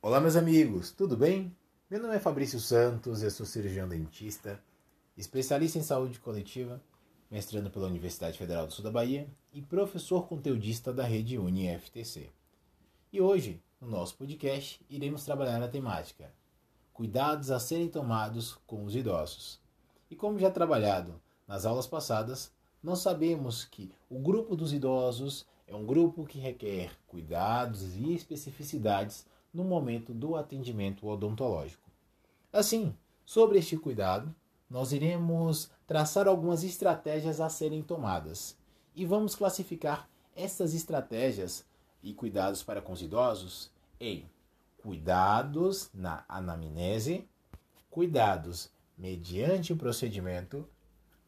Olá, meus amigos, tudo bem? Meu nome é Fabrício Santos, eu sou cirurgião dentista, especialista em saúde coletiva, mestrando pela Universidade Federal do Sul da Bahia e professor conteudista da rede UniFTC. E hoje, no nosso podcast, iremos trabalhar a temática Cuidados a serem tomados com os idosos. E como já trabalhado nas aulas passadas, nós sabemos que o grupo dos idosos é um grupo que requer cuidados e especificidades no momento do atendimento odontológico. Assim, sobre este cuidado, nós iremos traçar algumas estratégias a serem tomadas e vamos classificar essas estratégias e cuidados para com os idosos em cuidados na anamnese, cuidados mediante o procedimento,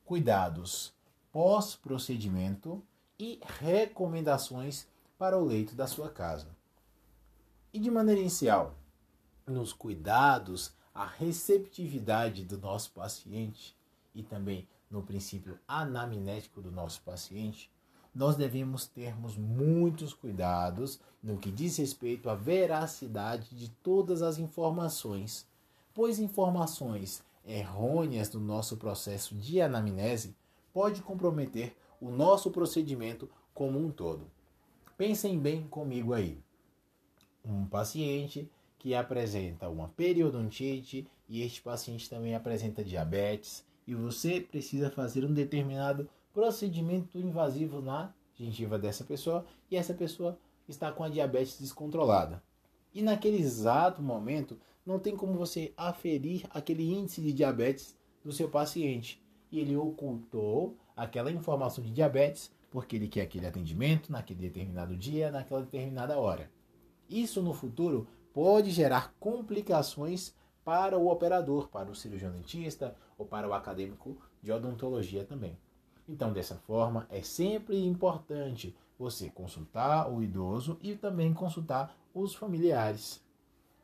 cuidados pós-procedimento e recomendações para o leito da sua casa. E de maneira inicial, nos cuidados, a receptividade do nosso paciente e também no princípio anamnético do nosso paciente, nós devemos termos muitos cuidados no que diz respeito à veracidade de todas as informações, pois informações errôneas do nosso processo de anamnese pode comprometer o nosso procedimento como um todo. Pensem bem comigo aí um paciente que apresenta uma periodontite e este paciente também apresenta diabetes e você precisa fazer um determinado procedimento invasivo na gengiva dessa pessoa e essa pessoa está com a diabetes descontrolada. E naquele exato momento não tem como você aferir aquele índice de diabetes do seu paciente. E ele ocultou aquela informação de diabetes porque ele quer aquele atendimento naquele determinado dia, naquela determinada hora. Isso no futuro pode gerar complicações para o operador, para o cirurgião dentista ou para o acadêmico de odontologia também. Então, dessa forma, é sempre importante você consultar o idoso e também consultar os familiares.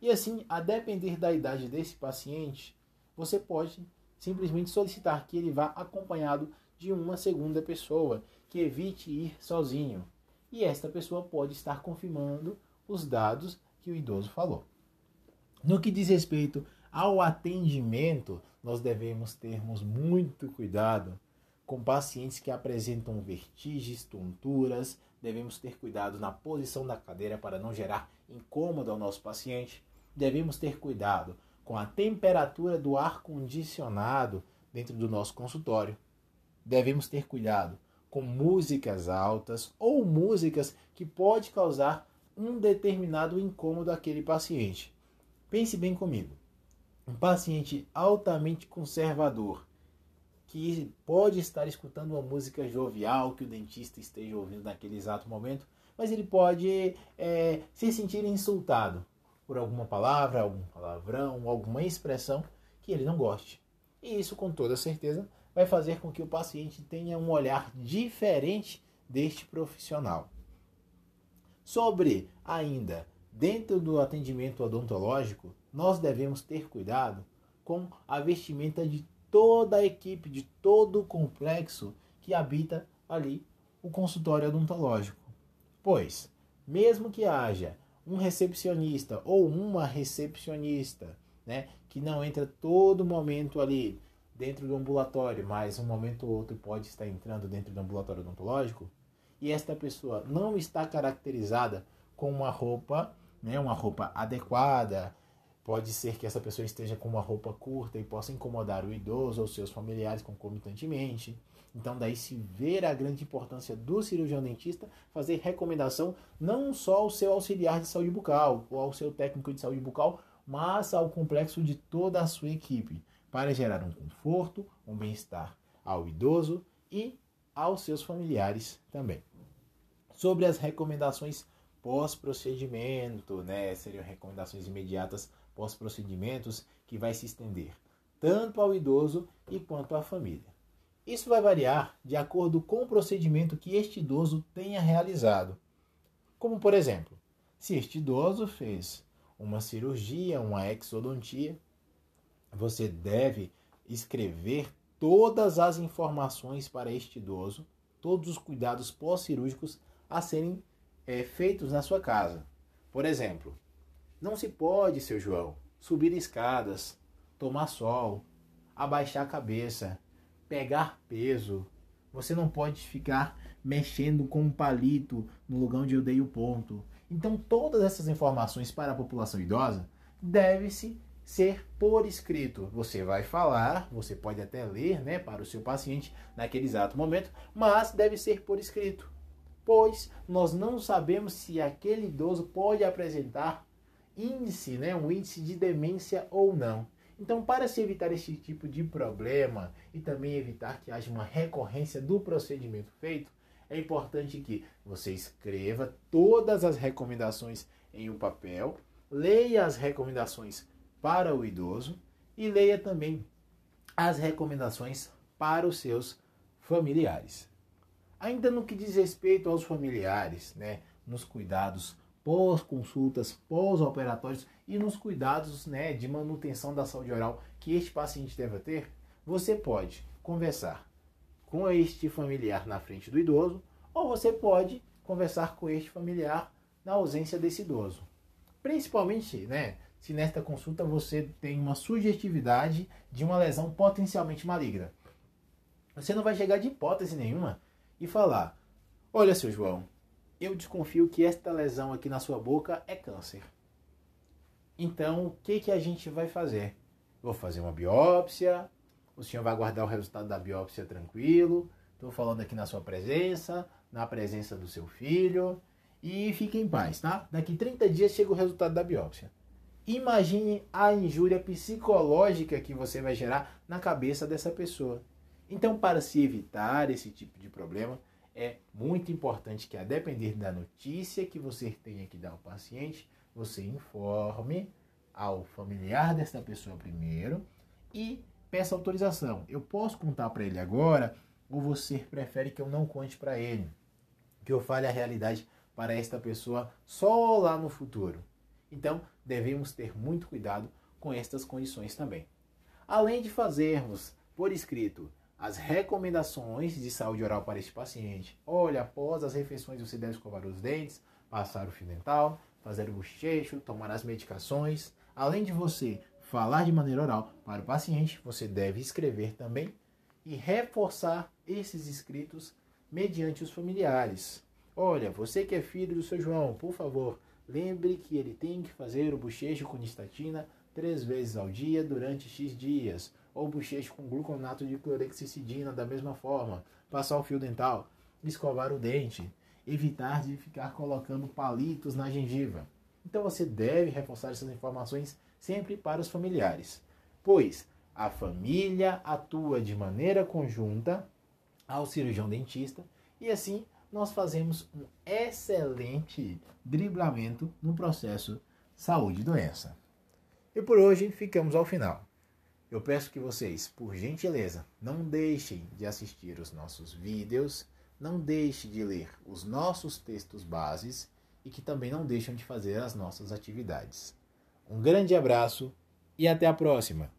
E assim, a depender da idade desse paciente, você pode simplesmente solicitar que ele vá acompanhado de uma segunda pessoa, que evite ir sozinho. E esta pessoa pode estar confirmando os dados que o idoso falou. No que diz respeito ao atendimento, nós devemos termos muito cuidado com pacientes que apresentam vertigens, tonturas, devemos ter cuidado na posição da cadeira para não gerar incômodo ao nosso paciente. Devemos ter cuidado com a temperatura do ar condicionado dentro do nosso consultório. Devemos ter cuidado com músicas altas ou músicas que pode causar um determinado incômodo àquele paciente. Pense bem comigo. Um paciente altamente conservador que pode estar escutando uma música jovial que o dentista esteja ouvindo naquele exato momento, mas ele pode é, se sentir insultado por alguma palavra, algum palavrão, alguma expressão que ele não goste. E isso, com toda certeza, vai fazer com que o paciente tenha um olhar diferente deste profissional. Sobre ainda, dentro do atendimento odontológico, nós devemos ter cuidado com a vestimenta de toda a equipe, de todo o complexo que habita ali o consultório odontológico. Pois, mesmo que haja um recepcionista ou uma recepcionista, né, que não entra todo momento ali dentro do ambulatório, mas um momento ou outro pode estar entrando dentro do ambulatório odontológico, e esta pessoa não está caracterizada com uma roupa, né, uma roupa adequada, pode ser que essa pessoa esteja com uma roupa curta e possa incomodar o idoso ou seus familiares concomitantemente. Então, daí se ver a grande importância do cirurgião dentista fazer recomendação não só ao seu auxiliar de saúde bucal ou ao seu técnico de saúde bucal, mas ao complexo de toda a sua equipe, para gerar um conforto, um bem-estar ao idoso e aos seus familiares também. Sobre as recomendações pós-procedimento, né? Seriam recomendações imediatas pós-procedimentos que vai se estender tanto ao idoso e quanto à família. Isso vai variar de acordo com o procedimento que este idoso tenha realizado. Como, por exemplo, se este idoso fez uma cirurgia, uma exodontia, você deve escrever todas as informações para este idoso, todos os cuidados pós-cirúrgicos a serem é, feitos na sua casa. Por exemplo, Não se pode, seu João, subir escadas, tomar sol, abaixar a cabeça, pegar peso. Você não pode ficar mexendo com um palito no lugar onde eu dei o ponto. Então, todas essas informações para a população idosa deve-se ser por escrito. Você vai falar, você pode até ler né, para o seu paciente naquele exato momento, mas deve ser por escrito. Pois nós não sabemos se aquele idoso pode apresentar índice, né, um índice de demência ou não. Então, para se evitar esse tipo de problema e também evitar que haja uma recorrência do procedimento feito, é importante que você escreva todas as recomendações em um papel, leia as recomendações para o idoso e leia também as recomendações para os seus familiares. Ainda no que diz respeito aos familiares, né, nos cuidados pós-consultas, pós-operatórios e nos cuidados né, de manutenção da saúde oral que este paciente deve ter, você pode conversar com este familiar na frente do idoso ou você pode conversar com este familiar na ausência desse idoso. Principalmente, né, se nesta consulta você tem uma sugestividade de uma lesão potencialmente maligna. Você não vai chegar de hipótese nenhuma e falar: Olha, seu João, eu desconfio que esta lesão aqui na sua boca é câncer. Então, o que, que a gente vai fazer? Vou fazer uma biópsia, o senhor vai guardar o resultado da biópsia tranquilo. Estou falando aqui na sua presença, na presença do seu filho. E fique em paz, tá? Daqui 30 dias chega o resultado da biópsia. Imagine a injúria psicológica que você vai gerar na cabeça dessa pessoa. Então, para se evitar esse tipo de problema, é muito importante que, a depender da notícia que você tenha que dar ao paciente, você informe ao familiar dessa pessoa primeiro e peça autorização. Eu posso contar para ele agora ou você prefere que eu não conte para ele? Que eu fale a realidade para esta pessoa só lá no futuro. Então, devemos ter muito cuidado com estas condições também. Além de fazermos por escrito as recomendações de saúde oral para este paciente. Olha, após as refeições você deve escovar os dentes, passar o fio dental, fazer o bochecho, tomar as medicações. Além de você falar de maneira oral para o paciente, você deve escrever também e reforçar esses escritos mediante os familiares. Olha, você que é filho do seu João, por favor, lembre que ele tem que fazer o bochecho com nistatina três vezes ao dia durante X dias ou bochecho com gluconato de clorexidina da mesma forma, passar o fio dental, escovar o dente, evitar de ficar colocando palitos na gengiva. Então você deve reforçar essas informações sempre para os familiares, pois a família atua de maneira conjunta ao cirurgião dentista e assim nós fazemos um excelente driblamento no processo saúde e doença. E por hoje ficamos ao final. Eu peço que vocês, por gentileza, não deixem de assistir os nossos vídeos, não deixem de ler os nossos textos bases e que também não deixem de fazer as nossas atividades. Um grande abraço e até a próxima!